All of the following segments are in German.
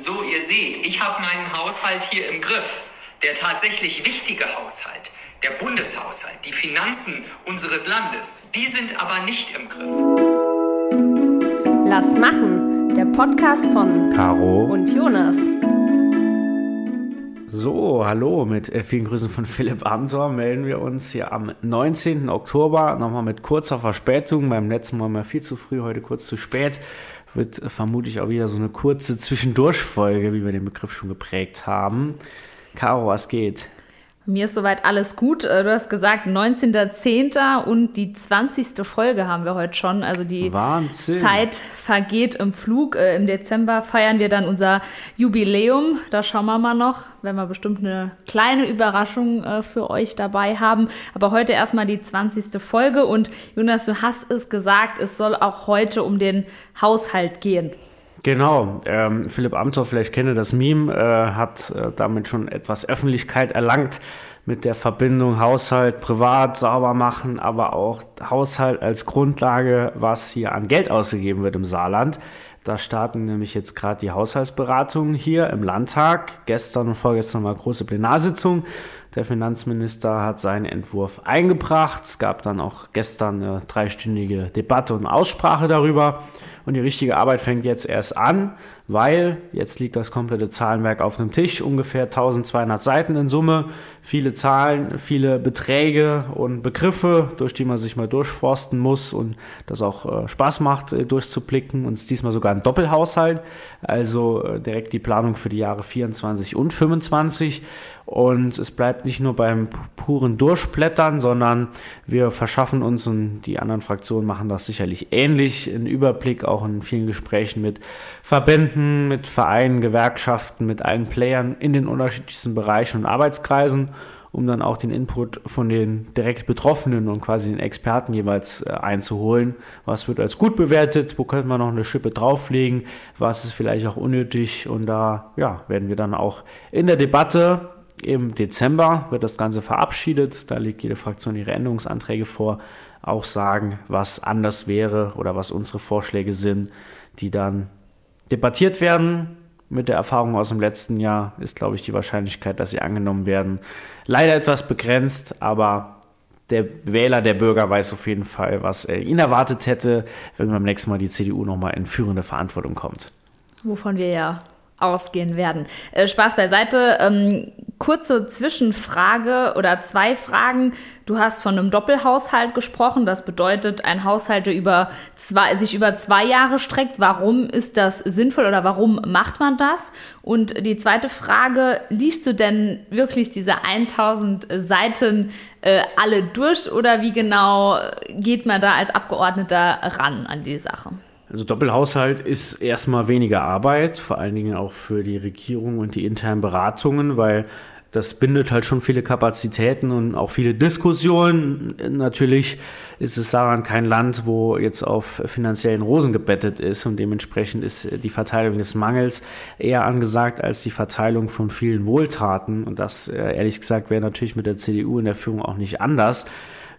So, ihr seht, ich habe meinen Haushalt hier im Griff. Der tatsächlich wichtige Haushalt, der Bundeshaushalt, die Finanzen unseres Landes, die sind aber nicht im Griff. Lass machen, der Podcast von Caro und Jonas. So, hallo, mit äh, vielen Grüßen von Philipp Amthor melden wir uns hier am 19. Oktober, nochmal mit kurzer Verspätung, beim letzten Mal mal viel zu früh, heute kurz zu spät wird vermutlich auch wieder so eine kurze Zwischendurchfolge, wie wir den Begriff schon geprägt haben. Caro, was geht? Mir ist soweit alles gut. Äh, du hast gesagt, 19.10. und die 20. Folge haben wir heute schon. Also die Wahnsinn. Zeit vergeht im Flug. Äh, Im Dezember feiern wir dann unser Jubiläum. Da schauen wir mal noch, wenn wir bestimmt eine kleine Überraschung äh, für euch dabei haben. Aber heute erstmal die 20. Folge. Und Jonas, du hast es gesagt, es soll auch heute um den Haushalt gehen. Genau, ähm, Philipp Amthor, vielleicht kenne das Meme, äh, hat äh, damit schon etwas Öffentlichkeit erlangt mit der Verbindung Haushalt privat sauber machen, aber auch Haushalt als Grundlage, was hier an Geld ausgegeben wird im Saarland. Da starten nämlich jetzt gerade die Haushaltsberatungen hier im Landtag. Gestern und vorgestern war große Plenarsitzung. Der Finanzminister hat seinen Entwurf eingebracht. Es gab dann auch gestern eine dreistündige Debatte und Aussprache darüber. Und die richtige Arbeit fängt jetzt erst an, weil jetzt liegt das komplette Zahlenwerk auf dem Tisch, ungefähr 1200 Seiten in Summe, viele Zahlen, viele Beträge und Begriffe, durch die man sich mal durchforsten muss und das auch äh, Spaß macht, äh, durchzublicken. Und es ist diesmal sogar ein Doppelhaushalt, also äh, direkt die Planung für die Jahre 24 und 25. Und es bleibt nicht nur beim puren Durchblättern, sondern wir verschaffen uns und die anderen Fraktionen machen das sicherlich ähnlich, einen Überblick auch in vielen Gesprächen mit Verbänden, mit Vereinen, Gewerkschaften, mit allen Playern in den unterschiedlichsten Bereichen und Arbeitskreisen, um dann auch den Input von den direkt Betroffenen und quasi den Experten jeweils äh, einzuholen. Was wird als gut bewertet? Wo könnte man noch eine Schippe drauflegen? Was ist vielleicht auch unnötig? Und da ja, werden wir dann auch in der Debatte im Dezember wird das Ganze verabschiedet. Da legt jede Fraktion ihre Änderungsanträge vor. Auch sagen, was anders wäre oder was unsere Vorschläge sind, die dann debattiert werden. Mit der Erfahrung aus dem letzten Jahr ist, glaube ich, die Wahrscheinlichkeit, dass sie angenommen werden, leider etwas begrenzt. Aber der Wähler, der Bürger weiß auf jeden Fall, was er ihn erwartet hätte, wenn beim nächsten Mal die CDU nochmal in führende Verantwortung kommt. Wovon wir ja ausgehen werden. Äh, Spaß beiseite. Ähm, kurze Zwischenfrage oder zwei Fragen. Du hast von einem Doppelhaushalt gesprochen. Das bedeutet, ein Haushalt, der über zwei, sich über zwei Jahre streckt. Warum ist das sinnvoll oder warum macht man das? Und die zweite Frage, liest du denn wirklich diese 1000 Seiten äh, alle durch oder wie genau geht man da als Abgeordneter ran an die Sache? Also Doppelhaushalt ist erstmal weniger Arbeit, vor allen Dingen auch für die Regierung und die internen Beratungen, weil das bindet halt schon viele Kapazitäten und auch viele Diskussionen. Natürlich ist es daran kein Land, wo jetzt auf finanziellen Rosen gebettet ist und dementsprechend ist die Verteilung des Mangels eher angesagt als die Verteilung von vielen Wohltaten. Und das, äh, ehrlich gesagt, wäre natürlich mit der CDU in der Führung auch nicht anders.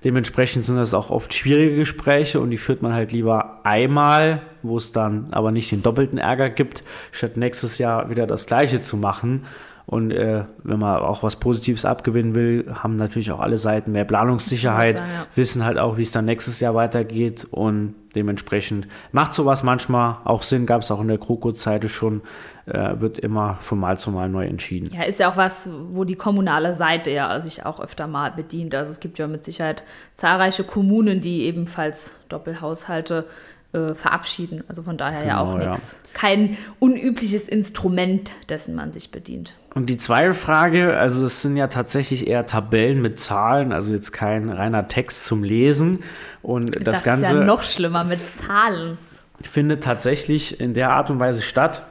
Dementsprechend sind das auch oft schwierige Gespräche und die führt man halt lieber einmal, wo es dann aber nicht den doppelten Ärger gibt, statt nächstes Jahr wieder das Gleiche zu machen. Und äh, wenn man auch was Positives abgewinnen will, haben natürlich auch alle Seiten mehr Planungssicherheit, sein, ja. wissen halt auch, wie es dann nächstes Jahr weitergeht und dementsprechend macht sowas manchmal auch Sinn, gab es auch in der Kroko-Zeite schon, äh, wird immer von Mal zu Mal neu entschieden. Ja, ist ja auch was, wo die kommunale Seite ja sich auch öfter mal bedient. Also es gibt ja mit Sicherheit zahlreiche Kommunen, die ebenfalls Doppelhaushalte äh, verabschieden. Also von daher genau, ja auch nichts. Ja. Kein unübliches Instrument, dessen man sich bedient. Und die zweite Frage, also es sind ja tatsächlich eher Tabellen mit Zahlen, also jetzt kein reiner Text zum Lesen. Und das, das Ganze. ist ja noch schlimmer mit Zahlen. Findet tatsächlich in der Art und Weise statt,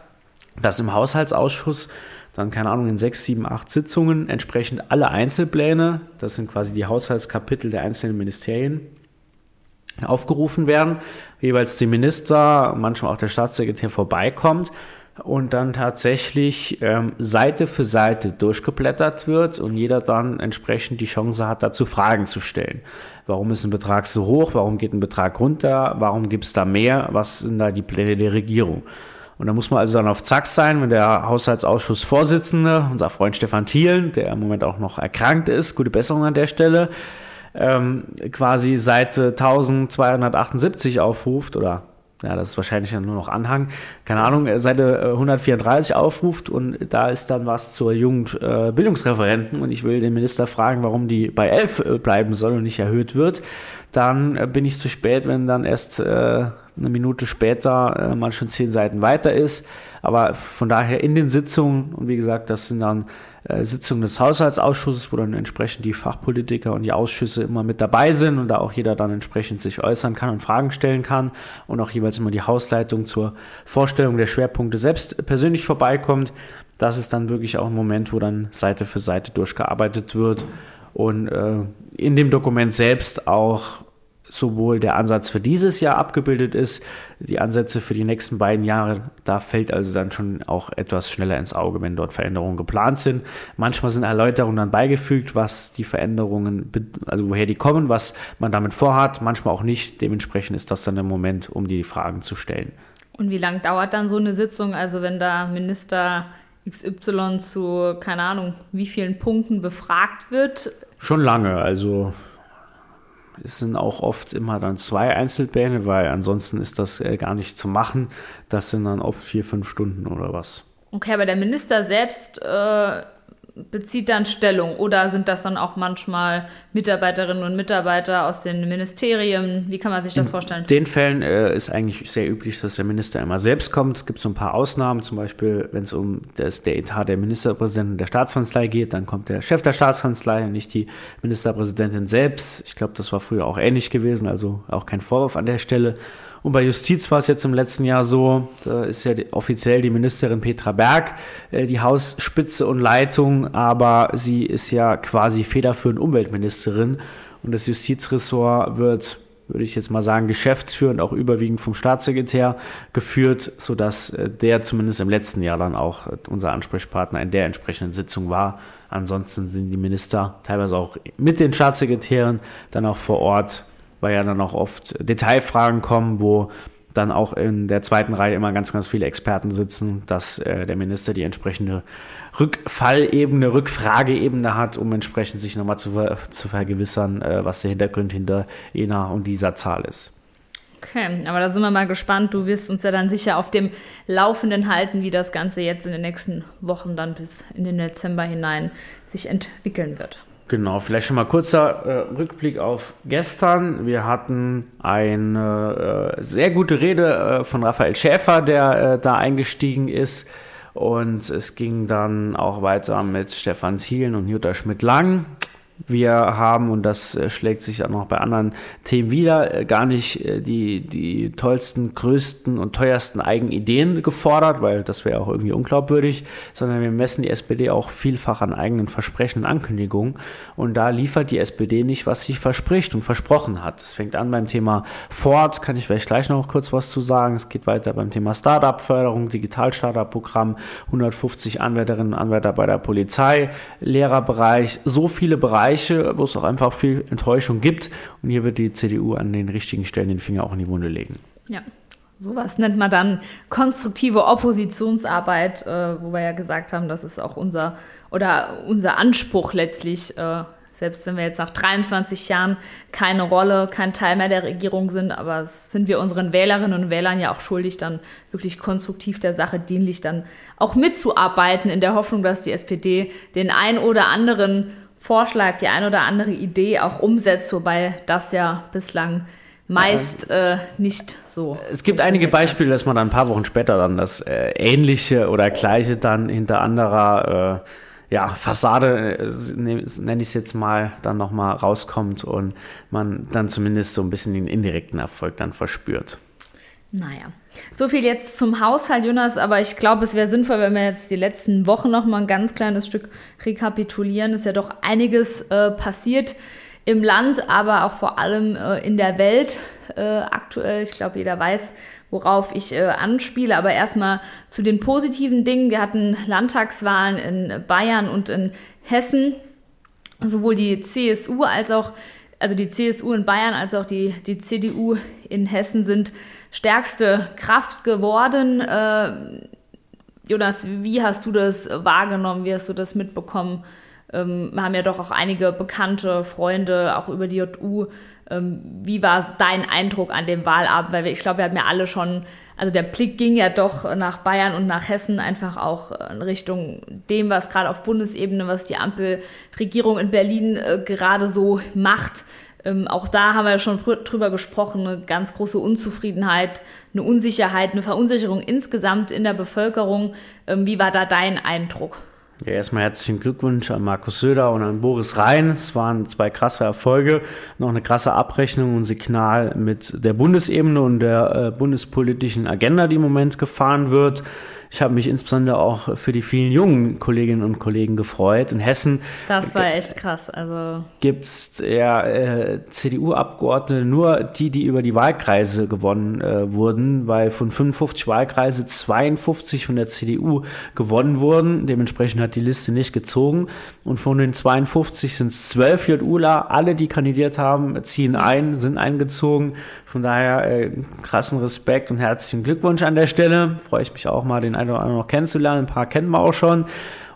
dass im Haushaltsausschuss dann, keine Ahnung, in sechs, sieben, acht Sitzungen entsprechend alle Einzelpläne, das sind quasi die Haushaltskapitel der einzelnen Ministerien, aufgerufen werden, jeweils die Minister, manchmal auch der Staatssekretär vorbeikommt und dann tatsächlich ähm, Seite für Seite durchgeblättert wird und jeder dann entsprechend die Chance hat, dazu Fragen zu stellen. Warum ist ein Betrag so hoch? Warum geht ein Betrag runter? Warum gibt es da mehr? Was sind da die Pläne der Regierung? Und da muss man also dann auf Zack sein, wenn der Haushaltsausschussvorsitzende, unser Freund Stefan Thielen, der im Moment auch noch erkrankt ist, gute Besserung an der Stelle, ähm, quasi Seite 1278 aufruft oder ja, das ist wahrscheinlich nur noch Anhang, keine Ahnung, äh, Seite 134 äh, aufruft und da ist dann was zur Jugendbildungsreferenten äh, und ich will den Minister fragen, warum die bei 11 äh, bleiben soll und nicht erhöht wird, dann bin ich zu spät, wenn dann erst eine Minute später man schon zehn Seiten weiter ist. Aber von daher in den Sitzungen, und wie gesagt, das sind dann Sitzung des Haushaltsausschusses, wo dann entsprechend die Fachpolitiker und die Ausschüsse immer mit dabei sind und da auch jeder dann entsprechend sich äußern kann und Fragen stellen kann und auch jeweils immer die Hausleitung zur Vorstellung der Schwerpunkte selbst persönlich vorbeikommt. Das ist dann wirklich auch ein Moment, wo dann Seite für Seite durchgearbeitet wird und äh, in dem Dokument selbst auch sowohl der Ansatz für dieses Jahr abgebildet ist, die Ansätze für die nächsten beiden Jahre, da fällt also dann schon auch etwas schneller ins Auge, wenn dort Veränderungen geplant sind. Manchmal sind Erläuterungen dann beigefügt, was die Veränderungen, also woher die kommen, was man damit vorhat, manchmal auch nicht. Dementsprechend ist das dann der Moment, um die Fragen zu stellen. Und wie lange dauert dann so eine Sitzung? Also wenn da Minister XY zu, keine Ahnung, wie vielen Punkten befragt wird? Schon lange, also es sind auch oft immer dann zwei Einzelpläne, weil ansonsten ist das äh, gar nicht zu machen. Das sind dann oft vier, fünf Stunden oder was. Okay, aber der Minister selbst äh, bezieht dann Stellung oder sind das dann auch manchmal Mitarbeiterinnen und Mitarbeiter aus den Ministerien? Wie kann man sich das In vorstellen? In den Fällen äh, ist eigentlich sehr üblich, dass der Minister immer selbst kommt. Es gibt so ein paar Ausnahmen, zum Beispiel, wenn es um das, der Etat der Ministerpräsidenten der Staatskanzlei geht, dann kommt der Chef der Staatskanzlei und nicht die Ministerpräsidentin selbst. Ich glaube, das war früher auch ähnlich gewesen, also auch kein Vorwurf an der Stelle. Und bei Justiz war es jetzt im letzten Jahr so, da ist ja offiziell die Ministerin Petra Berg äh, die Hausspitze und Leitung, aber sie ist ja quasi federführend Umweltministerin und das Justizressort wird würde ich jetzt mal sagen, geschäftsführend auch überwiegend vom Staatssekretär geführt, sodass äh, der zumindest im letzten Jahr dann auch äh, unser Ansprechpartner in der entsprechenden Sitzung war. Ansonsten sind die Minister teilweise auch mit den Staatssekretären dann auch vor Ort weil ja dann auch oft Detailfragen kommen, wo dann auch in der zweiten Reihe immer ganz, ganz viele Experten sitzen, dass äh, der Minister die entsprechende Rückfallebene, Rückfrageebene hat, um entsprechend sich nochmal zu, zu vergewissern, äh, was der Hintergrund hinter jener und dieser Zahl ist. Okay, aber da sind wir mal gespannt. Du wirst uns ja dann sicher auf dem Laufenden halten, wie das Ganze jetzt in den nächsten Wochen dann bis in den Dezember hinein sich entwickeln wird. Genau, vielleicht schon mal kurzer äh, Rückblick auf gestern. Wir hatten eine äh, sehr gute Rede äh, von Raphael Schäfer, der äh, da eingestiegen ist. Und es ging dann auch weiter mit Stefan Zielen und Jutta Schmidt-Lang. Wir haben, und das äh, schlägt sich auch noch bei anderen Themen wieder, äh, gar nicht äh, die, die tollsten, größten und teuersten Eigenideen gefordert, weil das wäre auch irgendwie unglaubwürdig, sondern wir messen die SPD auch vielfach an eigenen Versprechen und Ankündigungen. Und da liefert die SPD nicht, was sie verspricht und versprochen hat. Es fängt an beim Thema Ford, kann ich vielleicht gleich noch kurz was zu sagen. Es geht weiter beim Thema Startup-Förderung, Digital-Startup-Programm, 150 Anwärterinnen und Anwärter bei der Polizei, Lehrerbereich, so viele Bereiche Bereiche, wo es auch einfach viel Enttäuschung gibt. Und hier wird die CDU an den richtigen Stellen den Finger auch in die Wunde legen. Ja. Sowas nennt man dann konstruktive Oppositionsarbeit, äh, wo wir ja gesagt haben, das ist auch unser oder unser Anspruch letztlich, äh, selbst wenn wir jetzt nach 23 Jahren keine Rolle, kein Teil mehr der Regierung sind, aber sind wir unseren Wählerinnen und Wählern ja auch schuldig, dann wirklich konstruktiv der Sache dienlich dann auch mitzuarbeiten, in der Hoffnung, dass die SPD den ein oder anderen Vorschlag, die ein oder andere Idee auch umsetzt, wobei das ja bislang meist äh, nicht so. Es gibt einige Beispiele, dass man dann ein paar Wochen später dann das äh, Ähnliche oder Gleiche dann hinter anderer äh, ja, Fassade, äh, nenne ich es jetzt mal, dann nochmal rauskommt und man dann zumindest so ein bisschen den indirekten Erfolg dann verspürt. Naja, so viel jetzt zum Haushalt, Jonas, aber ich glaube, es wäre sinnvoll, wenn wir jetzt die letzten Wochen noch mal ein ganz kleines Stück rekapitulieren. Es ist ja doch einiges äh, passiert im Land, aber auch vor allem äh, in der Welt äh, aktuell. Ich glaube, jeder weiß, worauf ich äh, anspiele. Aber erstmal zu den positiven Dingen. Wir hatten Landtagswahlen in Bayern und in Hessen. Sowohl die CSU als auch, also die CSU in Bayern als auch die, die CDU in Hessen sind stärkste Kraft geworden. Äh, Jonas, wie hast du das wahrgenommen? Wie hast du das mitbekommen? Ähm, wir haben ja doch auch einige bekannte Freunde, auch über die JU. Ähm, wie war dein Eindruck an dem Wahlabend? Weil ich glaube, wir haben ja alle schon, also der Blick ging ja doch nach Bayern und nach Hessen einfach auch in Richtung dem, was gerade auf Bundesebene, was die Ampelregierung in Berlin äh, gerade so macht. Ähm, auch da haben wir schon drüber gesprochen, eine ganz große Unzufriedenheit, eine Unsicherheit, eine Verunsicherung insgesamt in der Bevölkerung. Ähm, wie war da dein Eindruck? Ja, erstmal herzlichen Glückwunsch an Markus Söder und an Boris Rhein. Es waren zwei krasse Erfolge, noch eine krasse Abrechnung und Signal mit der Bundesebene und der äh, bundespolitischen Agenda, die im Moment gefahren wird. Ich habe mich insbesondere auch für die vielen jungen Kolleginnen und Kollegen gefreut. In Hessen. Das war echt krass. Also gibt es ja äh, CDU-Abgeordnete, nur die, die über die Wahlkreise gewonnen äh, wurden, weil von 55 Wahlkreise 52 von der CDU gewonnen wurden. Dementsprechend hat die Liste nicht gezogen. Und von den 52 sind es 12 JUler. Alle, die kandidiert haben, ziehen ein, sind eingezogen. Von daher äh, krassen Respekt und herzlichen Glückwunsch an der Stelle. Freue ich mich auch mal, den einen oder anderen noch kennenzulernen. Ein paar kennen wir auch schon.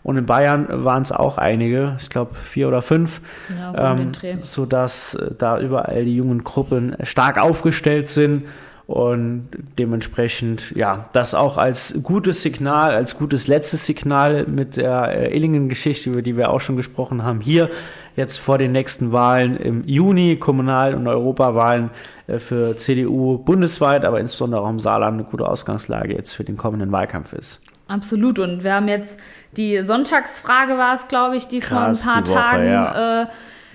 Und in Bayern waren es auch einige, ich glaube vier oder fünf, ja, so ähm, sodass äh, da überall die jungen Gruppen stark aufgestellt sind und dementsprechend, ja, das auch als gutes Signal, als gutes letztes Signal mit der äh, Illingen-Geschichte, über die wir auch schon gesprochen haben, hier jetzt vor den nächsten Wahlen im Juni, Kommunal- und Europawahlen äh, für CDU bundesweit, aber insbesondere auch im Saarland eine gute Ausgangslage jetzt für den kommenden Wahlkampf ist. Absolut. Und wir haben jetzt die Sonntagsfrage war es, glaube ich, die Krass, vor ein paar Woche, Tagen ja. äh,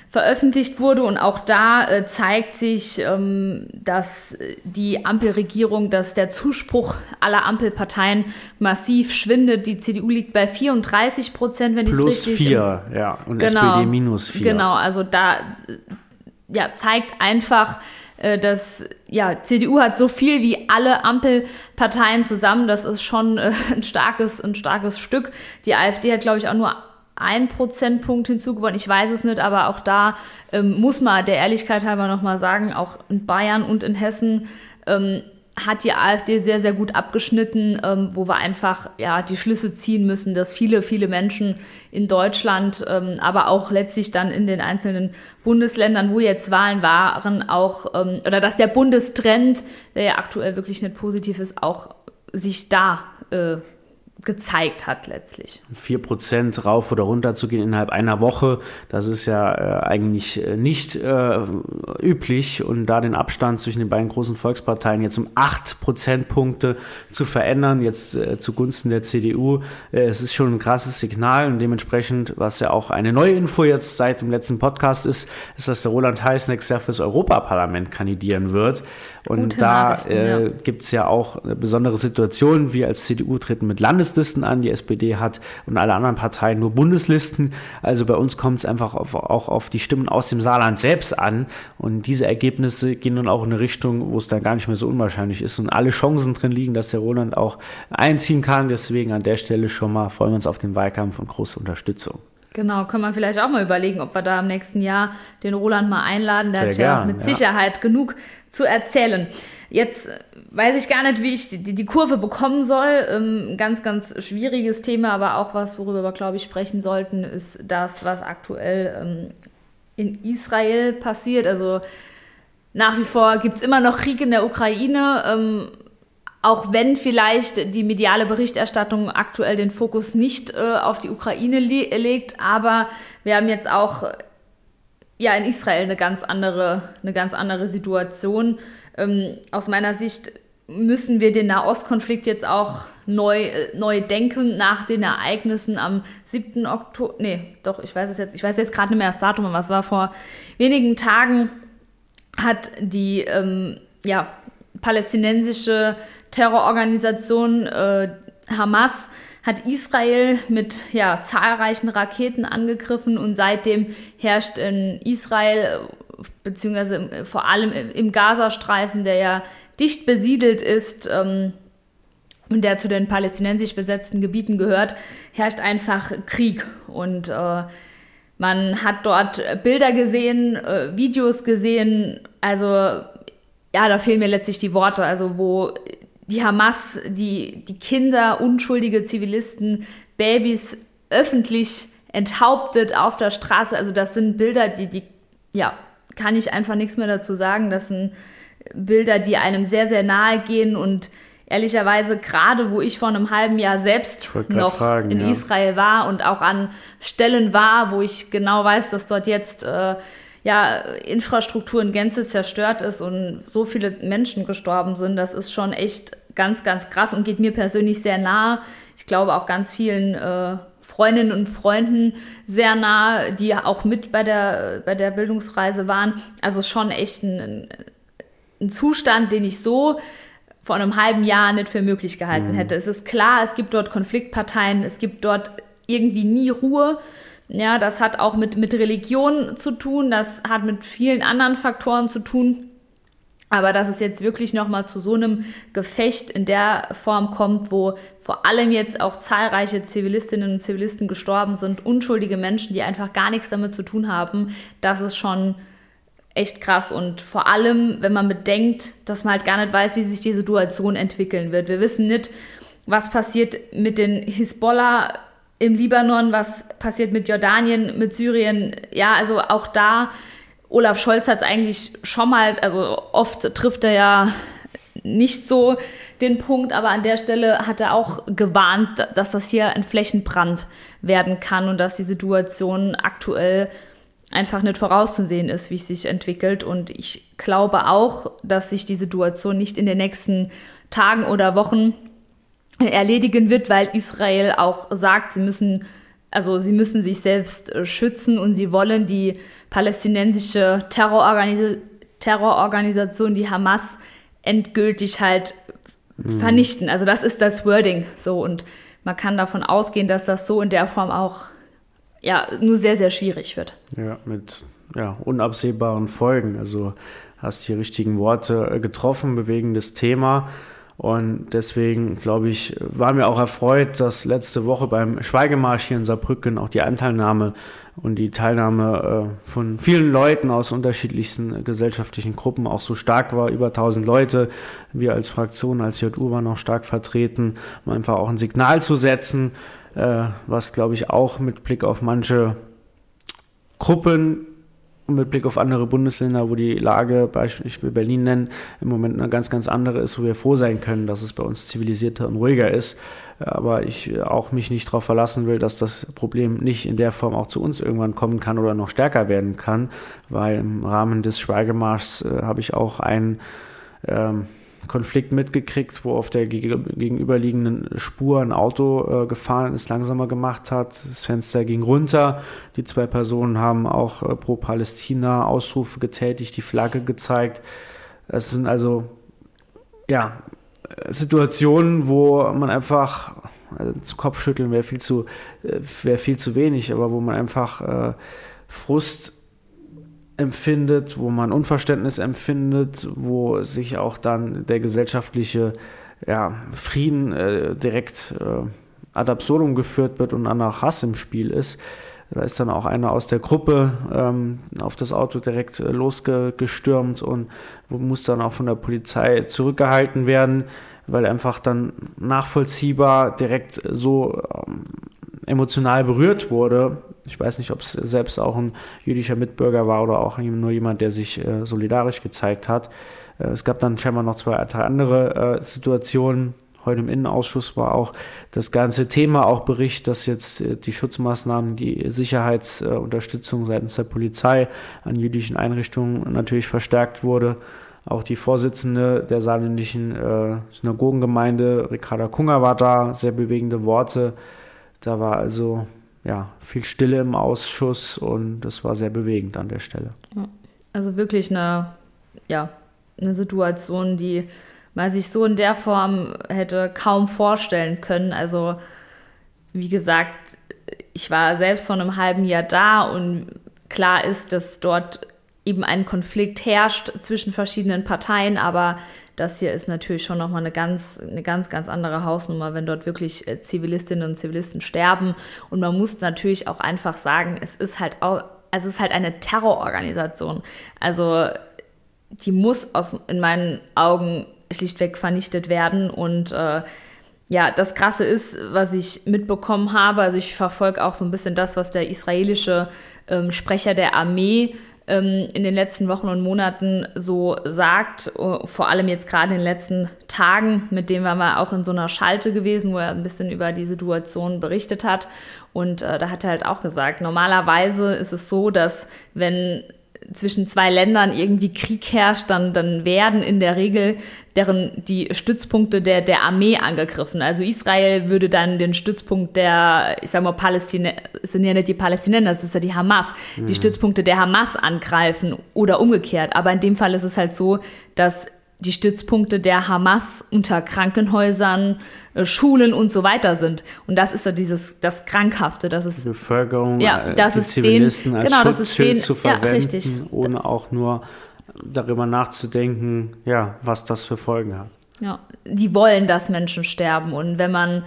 veröffentlicht wurde. Und auch da äh, zeigt sich, ähm, dass die Ampelregierung, dass der Zuspruch aller Ampelparteien massiv schwindet. Die CDU liegt bei 34 Prozent, wenn ich es richtig... Plus vier, ja. Und genau, SPD minus vier. Genau, also da ja, zeigt einfach, äh, dass ja, CDU hat so viel wie alle Ampelparteien zusammen. Das ist schon äh, ein starkes, ein starkes Stück. Die AfD hat, glaube ich, auch nur ein Prozentpunkt hinzugewonnen. Ich weiß es nicht, aber auch da ähm, muss man der Ehrlichkeit halber nochmal sagen, auch in Bayern und in Hessen ähm, hat die AfD sehr, sehr gut abgeschnitten, ähm, wo wir einfach ja, die Schlüsse ziehen müssen, dass viele, viele Menschen in Deutschland, ähm, aber auch letztlich dann in den einzelnen Bundesländern, wo jetzt Wahlen waren, auch, ähm, oder dass der Bundestrend, der ja aktuell wirklich nicht positiv ist, auch sich da äh, gezeigt hat letztlich. 4% rauf oder runter zu gehen innerhalb einer Woche, das ist ja äh, eigentlich äh, nicht äh, üblich. Und da den Abstand zwischen den beiden großen Volksparteien jetzt um 8 Prozentpunkte zu verändern, jetzt äh, zugunsten der CDU, äh, es ist schon ein krasses Signal. Und dementsprechend, was ja auch eine neue Info jetzt seit dem letzten Podcast ist, ist, dass der Roland Heiß nächstes Jahr fürs Europaparlament kandidieren wird und Gute da äh, ja. gibt es ja auch besondere Situation. Wir als CDU treten mit Landeslisten an, die SPD hat und alle anderen Parteien nur Bundeslisten. Also bei uns kommt es einfach auf, auch auf die Stimmen aus dem Saarland selbst an. Und diese Ergebnisse gehen dann auch in eine Richtung, wo es dann gar nicht mehr so unwahrscheinlich ist und alle Chancen drin liegen, dass der Roland auch einziehen kann. Deswegen an der Stelle schon mal freuen wir uns auf den Wahlkampf und große Unterstützung. Genau, können wir vielleicht auch mal überlegen, ob wir da im nächsten Jahr den Roland mal einladen. Der Sehr hat ja gern, mit ja. Sicherheit genug zu erzählen. Jetzt weiß ich gar nicht, wie ich die, die Kurve bekommen soll. Ähm, ganz, ganz schwieriges Thema, aber auch was, worüber wir, glaube ich, sprechen sollten, ist das, was aktuell ähm, in Israel passiert. Also nach wie vor gibt es immer noch Krieg in der Ukraine. Ähm, auch wenn vielleicht die mediale Berichterstattung aktuell den Fokus nicht äh, auf die Ukraine le legt, aber wir haben jetzt auch ja in Israel eine ganz andere, eine ganz andere Situation. Ähm, aus meiner Sicht müssen wir den Nahostkonflikt jetzt auch neu, äh, neu denken nach den Ereignissen am 7. Oktober. Nee, doch, ich weiß es jetzt, ich weiß jetzt gerade nicht mehr das Datum, aber es war vor wenigen Tagen, hat die ähm, ja, palästinensische Terrororganisation äh, Hamas hat Israel mit ja, zahlreichen Raketen angegriffen und seitdem herrscht in Israel, beziehungsweise vor allem im Gazastreifen, der ja dicht besiedelt ist ähm, und der zu den palästinensisch besetzten Gebieten gehört, herrscht einfach Krieg. Und äh, man hat dort Bilder gesehen, äh, Videos gesehen, also ja, da fehlen mir letztlich die Worte, also wo die Hamas, die, die Kinder, unschuldige Zivilisten, Babys öffentlich enthauptet auf der Straße. Also das sind Bilder, die, die, ja, kann ich einfach nichts mehr dazu sagen. Das sind Bilder, die einem sehr, sehr nahe gehen und ehrlicherweise gerade, wo ich vor einem halben Jahr selbst noch fragen, in ja. Israel war und auch an Stellen war, wo ich genau weiß, dass dort jetzt äh, ja, Infrastruktur in Gänze zerstört ist und so viele Menschen gestorben sind, das ist schon echt ganz, ganz krass und geht mir persönlich sehr nahe. Ich glaube auch ganz vielen äh, Freundinnen und Freunden sehr nah, die auch mit bei der, bei der Bildungsreise waren. Also schon echt ein, ein Zustand, den ich so vor einem halben Jahr nicht für möglich gehalten mhm. hätte. Es ist klar, es gibt dort Konfliktparteien, es gibt dort irgendwie nie Ruhe. Ja, das hat auch mit, mit Religion zu tun, das hat mit vielen anderen Faktoren zu tun. Aber dass es jetzt wirklich nochmal zu so einem Gefecht in der Form kommt, wo vor allem jetzt auch zahlreiche Zivilistinnen und Zivilisten gestorben sind, unschuldige Menschen, die einfach gar nichts damit zu tun haben, das ist schon echt krass. Und vor allem, wenn man bedenkt, dass man halt gar nicht weiß, wie sich die Situation entwickeln wird. Wir wissen nicht, was passiert mit den Hisbollah im Libanon, was passiert mit Jordanien, mit Syrien. Ja, also auch da Olaf Scholz hat es eigentlich schon mal, also oft trifft er ja nicht so den Punkt, aber an der Stelle hat er auch gewarnt, dass das hier ein Flächenbrand werden kann und dass die Situation aktuell einfach nicht vorauszusehen ist, wie es sich entwickelt. Und ich glaube auch, dass sich die Situation nicht in den nächsten Tagen oder Wochen erledigen wird, weil Israel auch sagt, sie müssen, also sie müssen sich selbst schützen und sie wollen die palästinensische Terrororganis Terrororganisation, die Hamas, endgültig halt mhm. vernichten. Also das ist das Wording so und man kann davon ausgehen, dass das so in der Form auch ja nur sehr, sehr schwierig wird. Ja, mit ja, unabsehbaren Folgen. Also hast die richtigen Worte getroffen, bewegendes Thema. Und deswegen, glaube ich, waren wir auch erfreut, dass letzte Woche beim Schweigemarsch hier in Saarbrücken auch die Anteilnahme und die Teilnahme äh, von vielen Leuten aus unterschiedlichsten gesellschaftlichen Gruppen auch so stark war. Über 1000 Leute. Wir als Fraktion, als JU waren auch stark vertreten, um einfach auch ein Signal zu setzen, äh, was, glaube ich, auch mit Blick auf manche Gruppen mit Blick auf andere Bundesländer, wo die Lage, beispielsweise Berlin nennen, im Moment eine ganz, ganz andere ist, wo wir froh sein können, dass es bei uns zivilisierter und ruhiger ist. Aber ich auch mich nicht darauf verlassen will, dass das Problem nicht in der Form auch zu uns irgendwann kommen kann oder noch stärker werden kann, weil im Rahmen des Schweigemarschs äh, habe ich auch einen ähm, Konflikt mitgekriegt, wo auf der gegenüberliegenden Spur ein Auto äh, gefahren ist, langsamer gemacht hat. Das Fenster ging runter. Die zwei Personen haben auch äh, pro Palästina Ausrufe getätigt, die Flagge gezeigt. Es sind also ja Situationen, wo man einfach also zu Kopfschütteln wäre viel zu äh, wäre viel zu wenig, aber wo man einfach äh, Frust empfindet, wo man Unverständnis empfindet, wo sich auch dann der gesellschaftliche ja, Frieden äh, direkt äh, ad absurdum geführt wird und dann auch Hass im Spiel ist. Da ist dann auch einer aus der Gruppe ähm, auf das Auto direkt äh, losgestürmt und muss dann auch von der Polizei zurückgehalten werden, weil einfach dann nachvollziehbar direkt so ähm, emotional berührt wurde. Ich weiß nicht, ob es selbst auch ein jüdischer Mitbürger war oder auch nur jemand, der sich äh, solidarisch gezeigt hat. Äh, es gab dann scheinbar noch zwei, drei andere äh, Situationen. Heute im Innenausschuss war auch das ganze Thema auch Bericht, dass jetzt äh, die Schutzmaßnahmen, die Sicherheitsunterstützung seitens der Polizei an jüdischen Einrichtungen natürlich verstärkt wurde. Auch die Vorsitzende der saarländischen äh, Synagogengemeinde, Ricarda Kunger, war da, sehr bewegende Worte da war also ja, viel Stille im Ausschuss und das war sehr bewegend an der Stelle. Also wirklich eine, ja, eine Situation, die man sich so in der Form hätte kaum vorstellen können. Also wie gesagt, ich war selbst vor einem halben Jahr da und klar ist, dass dort eben ein Konflikt herrscht zwischen verschiedenen Parteien, aber das hier ist natürlich schon nochmal eine ganz, eine ganz, ganz andere Hausnummer, wenn dort wirklich äh, Zivilistinnen und Zivilisten sterben. Und man muss natürlich auch einfach sagen, es ist halt auch, es ist halt eine Terrororganisation. Also die muss aus, in meinen Augen schlichtweg vernichtet werden. Und äh, ja, das Krasse ist, was ich mitbekommen habe, also ich verfolge auch so ein bisschen das, was der israelische ähm, Sprecher der Armee ähm, in den letzten Wochen und Monaten so sagt, äh, vor allem jetzt gerade in den letzten Tagen, mit dem waren wir auch in so einer Schalte gewesen, wo er ein bisschen über die Situation berichtet hat. Und äh, da hat er halt auch gesagt, normalerweise ist es so, dass wenn zwischen zwei Ländern irgendwie Krieg herrscht, dann, dann werden in der Regel deren die Stützpunkte der, der Armee angegriffen. Also Israel würde dann den Stützpunkt der, ich sag mal, Palästina, sind ja nicht die Palästinenser, das ist ja die Hamas, mhm. die Stützpunkte der Hamas angreifen oder umgekehrt. Aber in dem Fall ist es halt so, dass die Stützpunkte der Hamas unter Krankenhäusern, äh, Schulen und so weiter sind. Und das ist so dieses das Krankhafte, das ist die Bevölkerung, ja, das die ist Zivilisten den, als genau, zu verwenden, ja, ohne auch nur darüber nachzudenken, ja, was das für Folgen hat. Ja, die wollen, dass Menschen sterben und wenn man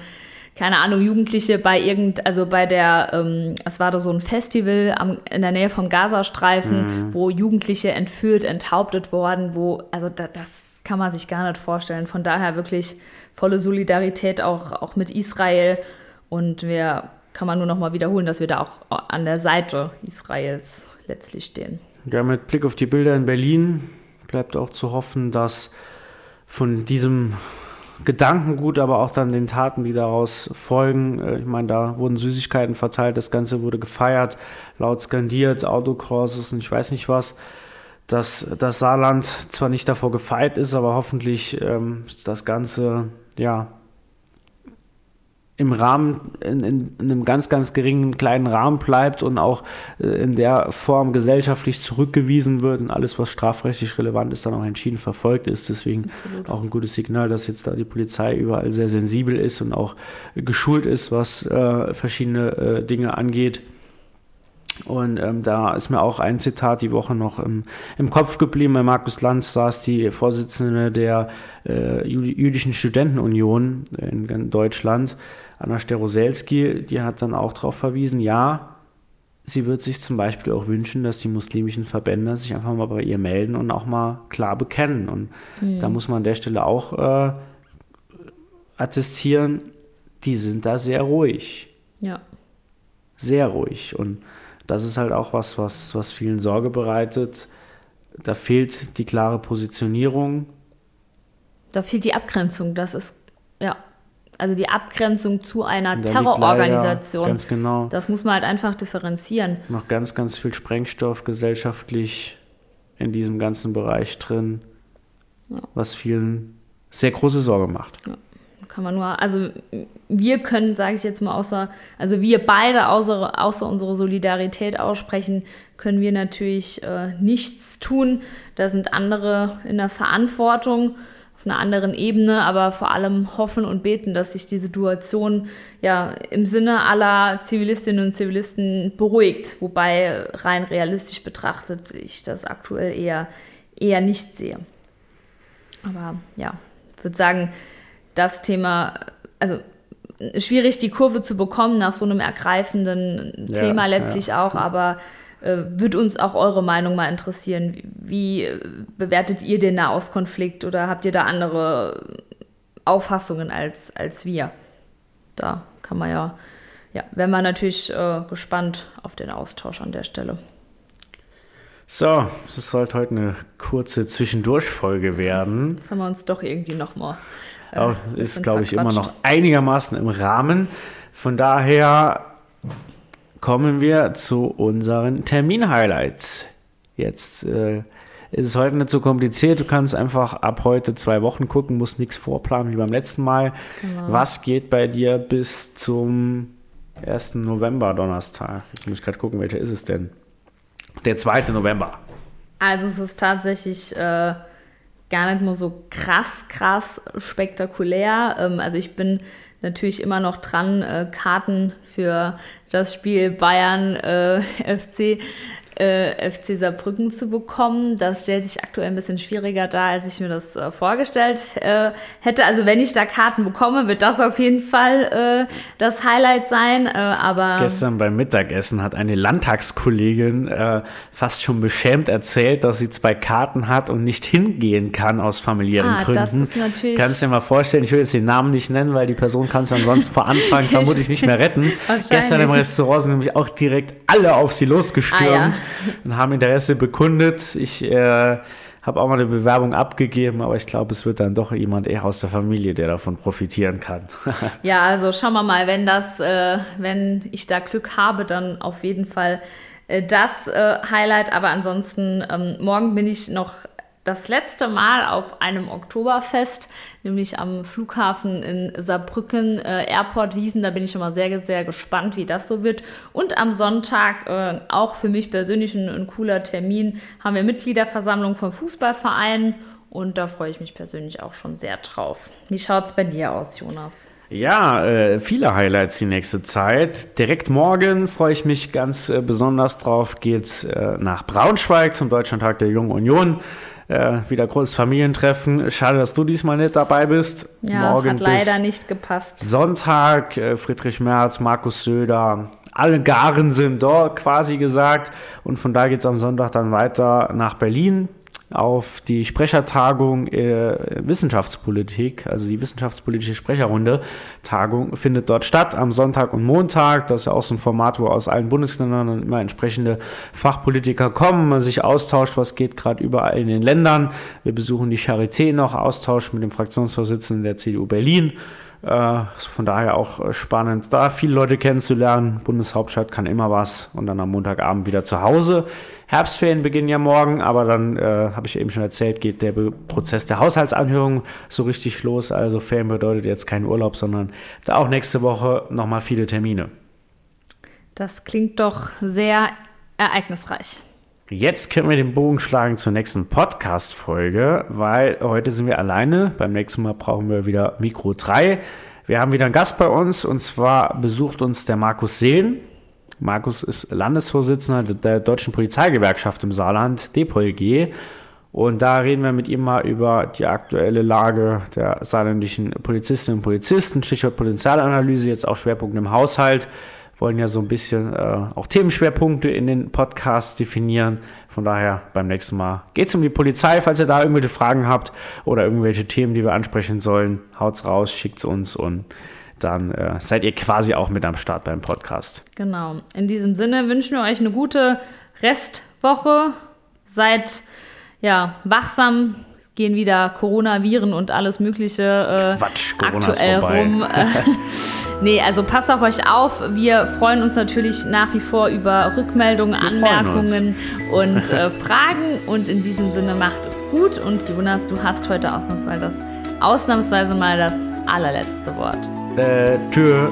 keine Ahnung, Jugendliche bei irgend, also bei der, ähm, es war da so ein Festival am, in der Nähe vom Gazastreifen, mhm. wo Jugendliche entführt, enthauptet worden, wo, also da, das kann man sich gar nicht vorstellen. Von daher wirklich volle Solidarität auch, auch mit Israel und wir kann man nur noch mal wiederholen, dass wir da auch an der Seite Israels letztlich stehen. Ja, mit Blick auf die Bilder in Berlin bleibt auch zu hoffen, dass von diesem Gedankengut, aber auch dann den Taten, die daraus folgen. Äh, ich meine, da wurden Süßigkeiten verteilt, das Ganze wurde gefeiert, laut skandiert, Autocrosses und ich weiß nicht was. Dass das Saarland zwar nicht davor gefeit ist, aber hoffentlich ähm, das Ganze ja im Rahmen, in, in, in, einem ganz, ganz geringen kleinen Rahmen bleibt und auch äh, in der Form gesellschaftlich zurückgewiesen wird und alles, was strafrechtlich relevant ist, dann auch entschieden verfolgt ist. Deswegen Absolut. auch ein gutes Signal, dass jetzt da die Polizei überall sehr sensibel ist und auch geschult ist, was äh, verschiedene äh, Dinge angeht. Und ähm, da ist mir auch ein Zitat die Woche noch im, im Kopf geblieben. Bei Markus Lanz saß die Vorsitzende der äh, Jüdischen Studentenunion in Deutschland Anna Steroselski, die hat dann auch darauf verwiesen, ja, sie wird sich zum Beispiel auch wünschen, dass die muslimischen Verbände sich einfach mal bei ihr melden und auch mal klar bekennen. Und mhm. da muss man an der Stelle auch äh, attestieren, die sind da sehr ruhig. Ja. Sehr ruhig. Und das ist halt auch was, was, was vielen Sorge bereitet. Da fehlt die klare Positionierung. Da fehlt die Abgrenzung. Das ist, ja, also die Abgrenzung zu einer Terrororganisation. Ganz genau. Das muss man halt einfach differenzieren. Noch ganz, ganz viel Sprengstoff gesellschaftlich in diesem ganzen Bereich drin, ja. was vielen sehr große Sorge macht. Ja. Kann man nur, also wir können, sage ich jetzt mal, außer, also wir beide außer, außer unsere Solidarität aussprechen, können wir natürlich äh, nichts tun. Da sind andere in der Verantwortung auf einer anderen Ebene, aber vor allem hoffen und beten, dass sich die Situation ja im Sinne aller Zivilistinnen und Zivilisten beruhigt, wobei rein realistisch betrachtet ich das aktuell eher, eher nicht sehe. Aber ja, ich würde sagen, das Thema, also schwierig die Kurve zu bekommen nach so einem ergreifenden ja, Thema letztlich ja. auch, aber würde uns auch eure Meinung mal interessieren. Wie bewertet ihr den Nahostkonflikt oder habt ihr da andere Auffassungen als, als wir? Da kann man ja, ja, wären wir natürlich äh, gespannt auf den Austausch an der Stelle. So, das sollte heute eine kurze Zwischendurchfolge werden. Das haben wir uns doch irgendwie nochmal. Äh, ist, glaube ich, immer noch einigermaßen im Rahmen. Von daher kommen wir zu unseren Termin-Highlights. Jetzt äh, ist es heute nicht so kompliziert. Du kannst einfach ab heute zwei Wochen gucken, musst nichts vorplanen wie beim letzten Mal. Genau. Was geht bei dir bis zum 1. November, Donnerstag? Ich muss gerade gucken, welcher ist es denn? Der 2. November. Also es ist tatsächlich äh, gar nicht nur so krass, krass spektakulär. Ähm, also ich bin natürlich immer noch dran, äh, Karten für das Spiel Bayern äh, FC äh, FC Saarbrücken zu bekommen. Das stellt sich aktuell ein bisschen schwieriger dar, als ich mir das äh, vorgestellt äh, hätte. Also wenn ich da Karten bekomme, wird das auf jeden Fall äh, das Highlight sein. Äh, aber Gestern beim Mittagessen hat eine Landtagskollegin äh, fast schon beschämt erzählt, dass sie zwei Karten hat und nicht hingehen kann aus familiären Ah, das Gründen. ist natürlich- Kannst dir mal vorstellen, ich will jetzt den Namen nicht nennen, weil die Person kannst du ansonsten vor Anfang vermutlich nicht mehr retten. Gestern im Restaurant sind nämlich auch direkt alle auf sie losgestürmt Ah, ja. Und haben Interesse bekundet. Ich äh, habe auch mal eine Bewerbung abgegeben, aber ich glaube, es wird dann doch jemand eher aus der Familie, der davon profitieren kann. Ja, also schauen wir mal, wenn das, äh, wenn ich da Glück habe, dann auf jeden Fall äh, das äh, Highlight. Aber ansonsten, ähm, morgen bin ich noch das letzte Mal auf einem Oktoberfest, nämlich am Flughafen in Saarbrücken, äh, Airport Wiesen. Da bin ich schon mal sehr, sehr gespannt, wie das so wird. Und am Sonntag, äh, auch für mich persönlich ein, ein cooler Termin, haben wir Mitgliederversammlung vom Fußballverein. Und da freue ich mich persönlich auch schon sehr drauf. Wie schaut es bei dir aus, Jonas? Ja, äh, viele Highlights die nächste Zeit. Direkt morgen freue ich mich ganz äh, besonders drauf. Geht's äh, nach Braunschweig zum Deutschlandtag der Jungen Union. Äh, wieder großes Familientreffen. Schade, dass du diesmal nicht dabei bist. Ja, morgen hat bis leider nicht gepasst. Sonntag, äh, Friedrich Merz, Markus Söder, alle Garen sind dort quasi gesagt. Und von da geht's am Sonntag dann weiter nach Berlin auf die Sprechertagung äh, Wissenschaftspolitik, also die wissenschaftspolitische Sprecherrunde. Tagung findet dort statt am Sonntag und Montag. Das ist ja auch so ein Format, wo aus allen Bundesländern dann immer entsprechende Fachpolitiker kommen, man sich austauscht, was geht gerade überall in den Ländern. Wir besuchen die Charité noch, Austausch mit dem Fraktionsvorsitzenden der CDU Berlin. Äh, von daher auch äh, spannend, da viele Leute kennenzulernen. Bundeshauptstadt kann immer was und dann am Montagabend wieder zu Hause. Herbstferien beginnen ja morgen, aber dann, äh, habe ich eben schon erzählt, geht der Be Prozess der Haushaltsanhörung so richtig los. Also Ferien bedeutet jetzt kein Urlaub, sondern da auch nächste Woche nochmal viele Termine. Das klingt doch sehr ereignisreich. Jetzt können wir den Bogen schlagen zur nächsten Podcast-Folge, weil heute sind wir alleine. Beim nächsten Mal brauchen wir wieder Mikro 3. Wir haben wieder einen Gast bei uns und zwar besucht uns der Markus Seelen. Markus ist Landesvorsitzender der Deutschen Polizeigewerkschaft im Saarland, DPOLG. Und da reden wir mit ihm mal über die aktuelle Lage der saarländischen Polizistinnen und Polizisten, Stichwort Potenzialanalyse, jetzt auch Schwerpunkt im Haushalt wollen ja so ein bisschen äh, auch Themenschwerpunkte in den Podcast definieren. Von daher beim nächsten Mal geht es um die Polizei. Falls ihr da irgendwelche Fragen habt oder irgendwelche Themen, die wir ansprechen sollen, haut's raus, schickt's uns und dann äh, seid ihr quasi auch mit am Start beim Podcast. Genau. In diesem Sinne wünschen wir euch eine gute Restwoche. Seid ja wachsam. Es gehen wieder Coronaviren und alles Mögliche äh, Quatsch, Corona ist aktuell vorbei. rum. nee, also passt auf euch auf. Wir freuen uns natürlich nach wie vor über Rückmeldungen, freuen Anmerkungen und äh, Fragen. Und in diesem Sinne macht es gut. Und Jonas, du hast heute ausnahmsweise das, ausnahmsweise mal das allerletzte Wort. Äh, tschö.